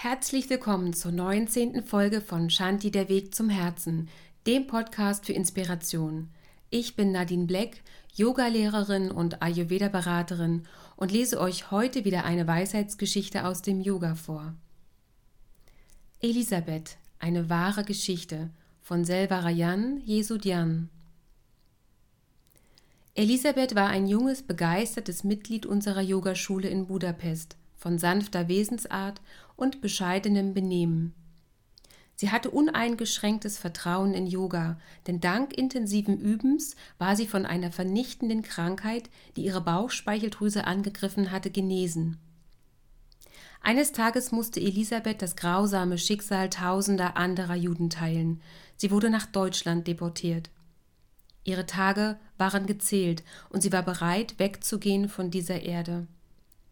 Herzlich willkommen zur 19. Folge von Shanti der Weg zum Herzen, dem Podcast für Inspiration. Ich bin Nadine Black, Yogalehrerin und Ayurveda-Beraterin und lese euch heute wieder eine Weisheitsgeschichte aus dem Yoga vor. Elisabeth, eine wahre Geschichte von Selvarayan Jesudian. Elisabeth war ein junges, begeistertes Mitglied unserer Yogaschule in Budapest von sanfter Wesensart und bescheidenem Benehmen. Sie hatte uneingeschränktes Vertrauen in Yoga, denn dank intensiven Übens war sie von einer vernichtenden Krankheit, die ihre Bauchspeicheldrüse angegriffen hatte, genesen. Eines Tages musste Elisabeth das grausame Schicksal tausender anderer Juden teilen. Sie wurde nach Deutschland deportiert. Ihre Tage waren gezählt, und sie war bereit, wegzugehen von dieser Erde.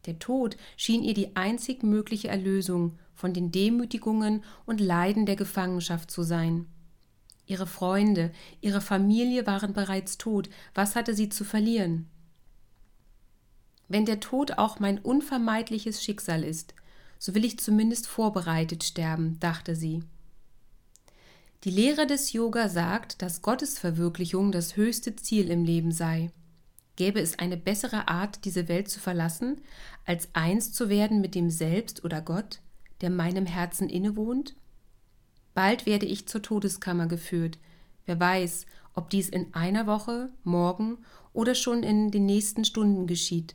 Der Tod schien ihr die einzig mögliche Erlösung von den Demütigungen und Leiden der Gefangenschaft zu sein. Ihre Freunde, ihre Familie waren bereits tot, was hatte sie zu verlieren? Wenn der Tod auch mein unvermeidliches Schicksal ist, so will ich zumindest vorbereitet sterben, dachte sie. Die Lehre des Yoga sagt, dass Gottesverwirklichung das höchste Ziel im Leben sei. Gäbe es eine bessere Art, diese Welt zu verlassen, als eins zu werden mit dem Selbst oder Gott, der meinem Herzen innewohnt? Bald werde ich zur Todeskammer geführt. Wer weiß, ob dies in einer Woche, morgen oder schon in den nächsten Stunden geschieht.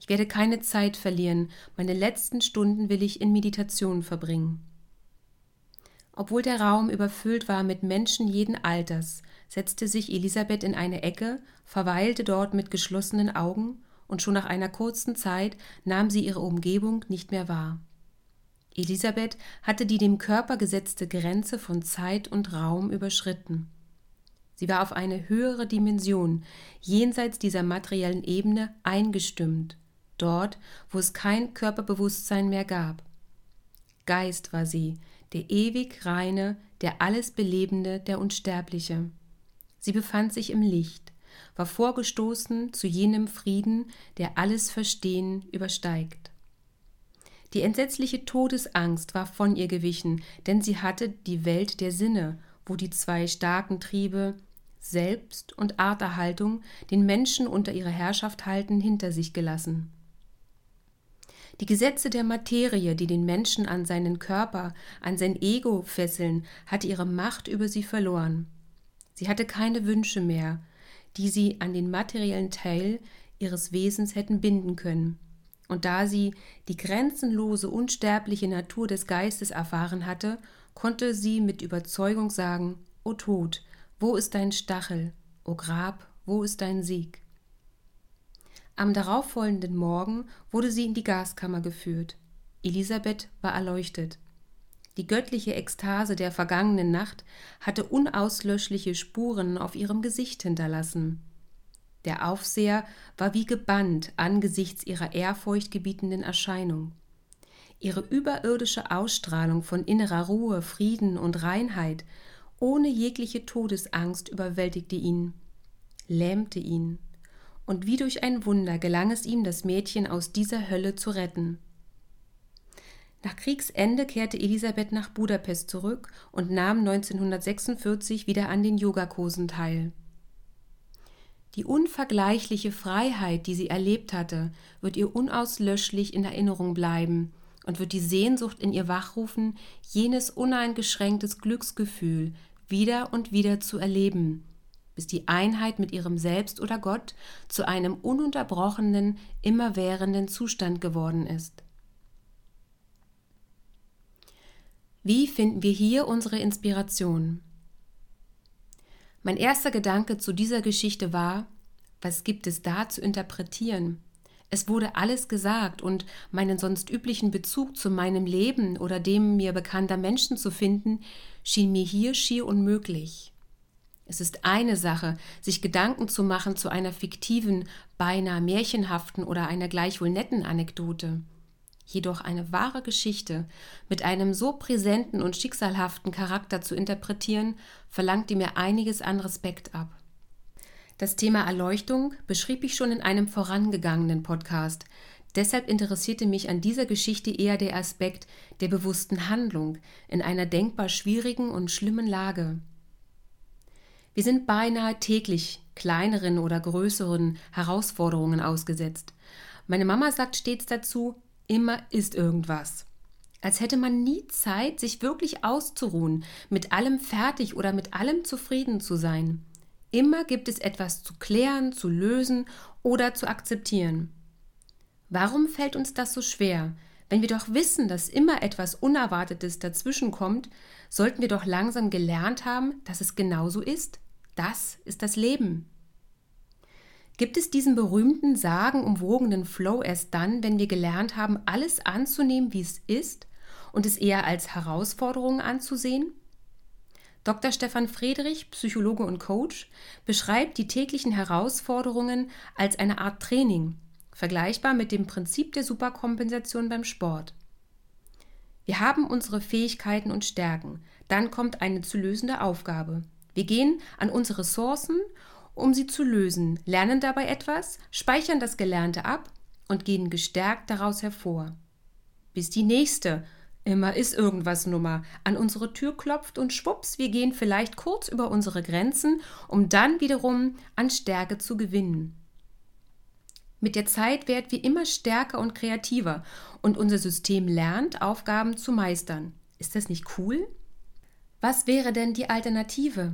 Ich werde keine Zeit verlieren, meine letzten Stunden will ich in Meditation verbringen. Obwohl der Raum überfüllt war mit Menschen jeden Alters, setzte sich Elisabeth in eine Ecke, verweilte dort mit geschlossenen Augen, und schon nach einer kurzen Zeit nahm sie ihre Umgebung nicht mehr wahr. Elisabeth hatte die dem Körper gesetzte Grenze von Zeit und Raum überschritten. Sie war auf eine höhere Dimension, jenseits dieser materiellen Ebene, eingestimmt, dort, wo es kein Körperbewusstsein mehr gab. Geist war sie, der ewig reine, der alles Belebende, der Unsterbliche. Sie befand sich im Licht, war vorgestoßen zu jenem Frieden, der alles Verstehen übersteigt. Die entsetzliche Todesangst war von ihr gewichen, denn sie hatte die Welt der Sinne, wo die zwei starken Triebe Selbst und Arterhaltung den Menschen unter ihre Herrschaft halten, hinter sich gelassen. Die Gesetze der Materie, die den Menschen an seinen Körper, an sein Ego fesseln, hatte ihre Macht über sie verloren. Sie hatte keine Wünsche mehr, die sie an den materiellen Teil ihres Wesens hätten binden können. Und da sie die grenzenlose, unsterbliche Natur des Geistes erfahren hatte, konnte sie mit Überzeugung sagen, O Tod, wo ist dein Stachel? O Grab, wo ist dein Sieg? Am darauffolgenden Morgen wurde sie in die Gaskammer geführt. Elisabeth war erleuchtet. Die göttliche Ekstase der vergangenen Nacht hatte unauslöschliche Spuren auf ihrem Gesicht hinterlassen. Der Aufseher war wie gebannt angesichts ihrer ehrfurchtgebietenden Erscheinung. Ihre überirdische Ausstrahlung von innerer Ruhe, Frieden und Reinheit ohne jegliche Todesangst überwältigte ihn, lähmte ihn und wie durch ein Wunder gelang es ihm, das Mädchen aus dieser Hölle zu retten. Nach Kriegsende kehrte Elisabeth nach Budapest zurück und nahm 1946 wieder an den Yogakursen teil. Die unvergleichliche Freiheit, die sie erlebt hatte, wird ihr unauslöschlich in Erinnerung bleiben und wird die Sehnsucht in ihr wachrufen, jenes uneingeschränktes Glücksgefühl wieder und wieder zu erleben, bis die Einheit mit ihrem Selbst oder Gott zu einem ununterbrochenen, immerwährenden Zustand geworden ist. Wie finden wir hier unsere Inspiration? Mein erster Gedanke zu dieser Geschichte war, was gibt es da zu interpretieren? Es wurde alles gesagt und meinen sonst üblichen Bezug zu meinem Leben oder dem mir bekannter Menschen zu finden, schien mir hier schier unmöglich. Es ist eine Sache, sich Gedanken zu machen zu einer fiktiven, beinahe märchenhaften oder einer gleichwohl netten Anekdote. Jedoch eine wahre Geschichte mit einem so präsenten und schicksalhaften Charakter zu interpretieren, verlangte mir einiges an Respekt ab. Das Thema Erleuchtung beschrieb ich schon in einem vorangegangenen Podcast, Deshalb interessierte mich an dieser Geschichte eher der Aspekt der bewussten Handlung in einer denkbar schwierigen und schlimmen Lage. Wir sind beinahe täglich kleineren oder größeren Herausforderungen ausgesetzt. Meine Mama sagt stets dazu, immer ist irgendwas. Als hätte man nie Zeit, sich wirklich auszuruhen, mit allem fertig oder mit allem zufrieden zu sein. Immer gibt es etwas zu klären, zu lösen oder zu akzeptieren. Warum fällt uns das so schwer? Wenn wir doch wissen, dass immer etwas Unerwartetes dazwischenkommt, sollten wir doch langsam gelernt haben, dass es genauso ist. Das ist das Leben. Gibt es diesen berühmten, sagenumwogenen Flow erst dann, wenn wir gelernt haben, alles anzunehmen, wie es ist und es eher als Herausforderung anzusehen? Dr. Stefan Friedrich, Psychologe und Coach, beschreibt die täglichen Herausforderungen als eine Art Training, vergleichbar mit dem Prinzip der Superkompensation beim Sport. Wir haben unsere Fähigkeiten und Stärken, dann kommt eine zu lösende Aufgabe. Wir gehen an unsere Ressourcen, um sie zu lösen, lernen dabei etwas, speichern das Gelernte ab und gehen gestärkt daraus hervor. Bis die nächste, immer ist irgendwas Nummer, an unsere Tür klopft und schwupps, wir gehen vielleicht kurz über unsere Grenzen, um dann wiederum an Stärke zu gewinnen. Mit der Zeit werden wir immer stärker und kreativer und unser System lernt, Aufgaben zu meistern. Ist das nicht cool? Was wäre denn die Alternative?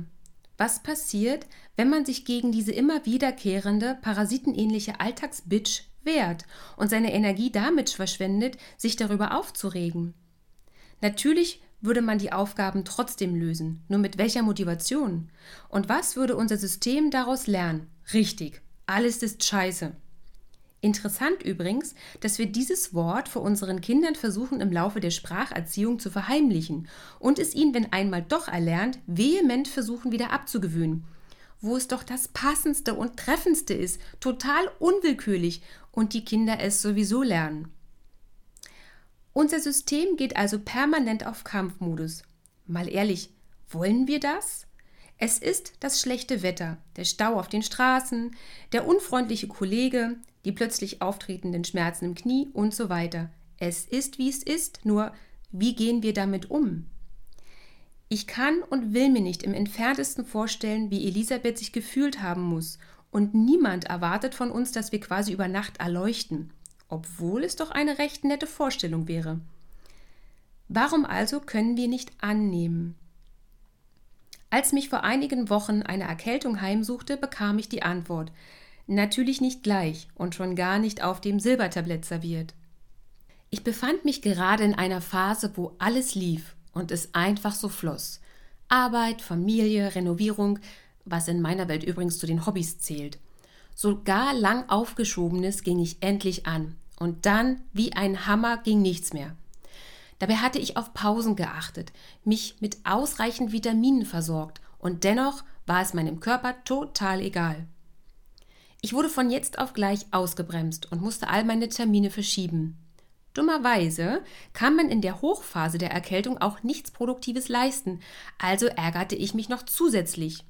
Was passiert, wenn man sich gegen diese immer wiederkehrende, parasitenähnliche Alltagsbitch wehrt und seine Energie damit verschwendet, sich darüber aufzuregen? Natürlich würde man die Aufgaben trotzdem lösen, nur mit welcher Motivation? Und was würde unser System daraus lernen? Richtig, alles ist scheiße. Interessant übrigens, dass wir dieses Wort vor unseren Kindern versuchen im Laufe der Spracherziehung zu verheimlichen und es ihnen, wenn einmal doch erlernt, vehement versuchen wieder abzugewöhnen. Wo es doch das Passendste und Treffendste ist, total unwillkürlich und die Kinder es sowieso lernen. Unser System geht also permanent auf Kampfmodus. Mal ehrlich, wollen wir das? Es ist das schlechte Wetter, der Stau auf den Straßen, der unfreundliche Kollege, die plötzlich auftretenden Schmerzen im Knie und so weiter. Es ist, wie es ist, nur wie gehen wir damit um? Ich kann und will mir nicht im entferntesten vorstellen, wie Elisabeth sich gefühlt haben muss, und niemand erwartet von uns, dass wir quasi über Nacht erleuchten, obwohl es doch eine recht nette Vorstellung wäre. Warum also können wir nicht annehmen? Als mich vor einigen Wochen eine Erkältung heimsuchte, bekam ich die Antwort, Natürlich nicht gleich und schon gar nicht auf dem Silbertablett serviert. Ich befand mich gerade in einer Phase, wo alles lief und es einfach so floss. Arbeit, Familie, Renovierung, was in meiner Welt übrigens zu den Hobbys zählt. Sogar lang aufgeschobenes ging ich endlich an. Und dann, wie ein Hammer, ging nichts mehr. Dabei hatte ich auf Pausen geachtet, mich mit ausreichend Vitaminen versorgt und dennoch war es meinem Körper total egal. Ich wurde von jetzt auf gleich ausgebremst und musste all meine Termine verschieben. Dummerweise kann man in der Hochphase der Erkältung auch nichts Produktives leisten, also ärgerte ich mich noch zusätzlich.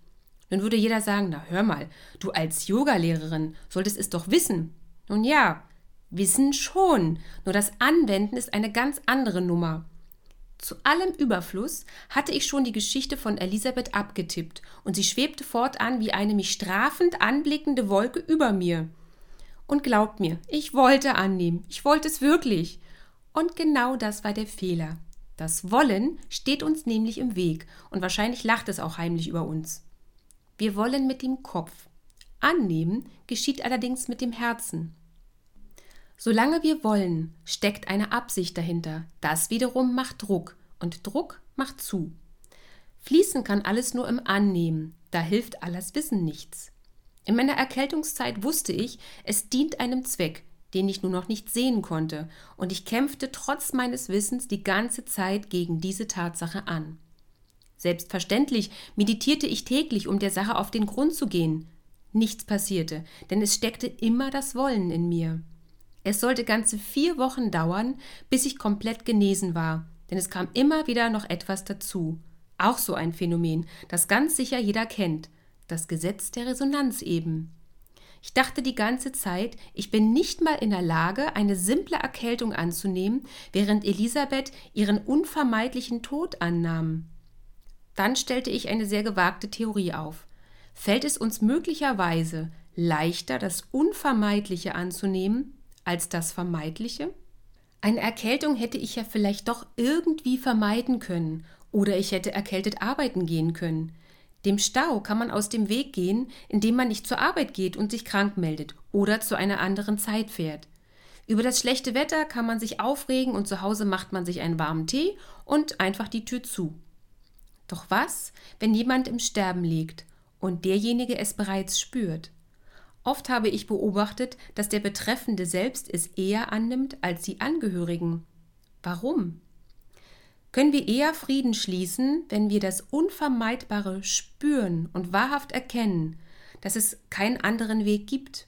Nun würde jeder sagen, na hör mal, du als Yogalehrerin solltest es doch wissen. Nun ja, wissen schon, nur das Anwenden ist eine ganz andere Nummer. Zu allem Überfluss hatte ich schon die Geschichte von Elisabeth abgetippt, und sie schwebte fortan wie eine mich strafend anblickende Wolke über mir. Und glaubt mir, ich wollte annehmen, ich wollte es wirklich. Und genau das war der Fehler. Das Wollen steht uns nämlich im Weg, und wahrscheinlich lacht es auch heimlich über uns. Wir wollen mit dem Kopf. Annehmen geschieht allerdings mit dem Herzen. Solange wir wollen, steckt eine Absicht dahinter. Das wiederum macht Druck und Druck macht zu. Fließen kann alles nur im Annehmen. Da hilft alles Wissen nichts. In meiner Erkältungszeit wusste ich, es dient einem Zweck, den ich nur noch nicht sehen konnte, und ich kämpfte trotz meines Wissens die ganze Zeit gegen diese Tatsache an. Selbstverständlich meditierte ich täglich, um der Sache auf den Grund zu gehen. Nichts passierte, denn es steckte immer das Wollen in mir. Es sollte ganze vier Wochen dauern, bis ich komplett genesen war, denn es kam immer wieder noch etwas dazu. Auch so ein Phänomen, das ganz sicher jeder kennt, das Gesetz der Resonanz eben. Ich dachte die ganze Zeit, ich bin nicht mal in der Lage, eine simple Erkältung anzunehmen, während Elisabeth ihren unvermeidlichen Tod annahm. Dann stellte ich eine sehr gewagte Theorie auf. Fällt es uns möglicherweise leichter, das Unvermeidliche anzunehmen, als das Vermeidliche? Eine Erkältung hätte ich ja vielleicht doch irgendwie vermeiden können, oder ich hätte erkältet arbeiten gehen können. Dem Stau kann man aus dem Weg gehen, indem man nicht zur Arbeit geht und sich krank meldet oder zu einer anderen Zeit fährt. Über das schlechte Wetter kann man sich aufregen und zu Hause macht man sich einen warmen Tee und einfach die Tür zu. Doch was, wenn jemand im Sterben liegt und derjenige es bereits spürt? Oft habe ich beobachtet, dass der Betreffende selbst es eher annimmt als die Angehörigen. Warum? können wir eher Frieden schließen, wenn wir das Unvermeidbare spüren und wahrhaft erkennen, dass es keinen anderen Weg gibt.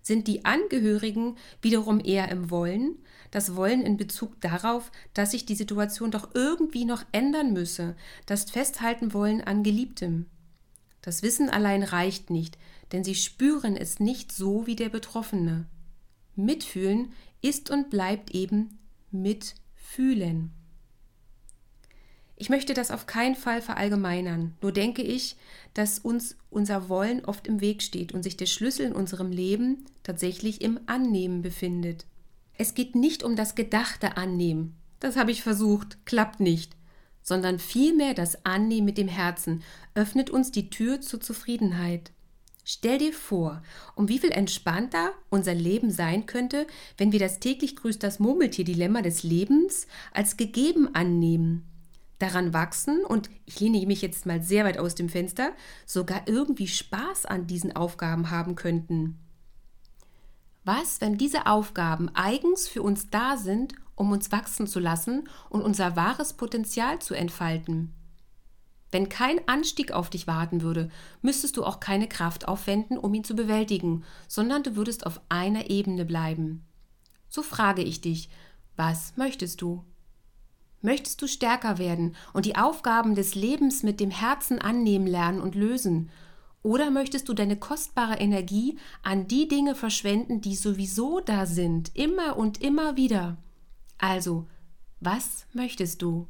Sind die Angehörigen wiederum eher im Wollen, das Wollen in Bezug darauf, dass sich die Situation doch irgendwie noch ändern müsse, das Festhalten wollen an Geliebtem. Das Wissen allein reicht nicht, denn sie spüren es nicht so wie der Betroffene. Mitfühlen ist und bleibt eben mitfühlen. Ich möchte das auf keinen Fall verallgemeinern, nur denke ich, dass uns unser Wollen oft im Weg steht und sich der Schlüssel in unserem Leben tatsächlich im Annehmen befindet. Es geht nicht um das gedachte Annehmen, das habe ich versucht, klappt nicht, sondern vielmehr das Annehmen mit dem Herzen öffnet uns die Tür zur Zufriedenheit. Stell dir vor, um wie viel entspannter unser Leben sein könnte, wenn wir das täglich grüßt das Murmeltier-Dilemma des Lebens als gegeben annehmen daran wachsen und ich lehne mich jetzt mal sehr weit aus dem Fenster, sogar irgendwie Spaß an diesen Aufgaben haben könnten. Was, wenn diese Aufgaben eigens für uns da sind, um uns wachsen zu lassen und unser wahres Potenzial zu entfalten? Wenn kein Anstieg auf dich warten würde, müsstest du auch keine Kraft aufwenden, um ihn zu bewältigen, sondern du würdest auf einer Ebene bleiben. So frage ich dich, was möchtest du? Möchtest du stärker werden und die Aufgaben des Lebens mit dem Herzen annehmen lernen und lösen? Oder möchtest du deine kostbare Energie an die Dinge verschwenden, die sowieso da sind, immer und immer wieder? Also, was möchtest du?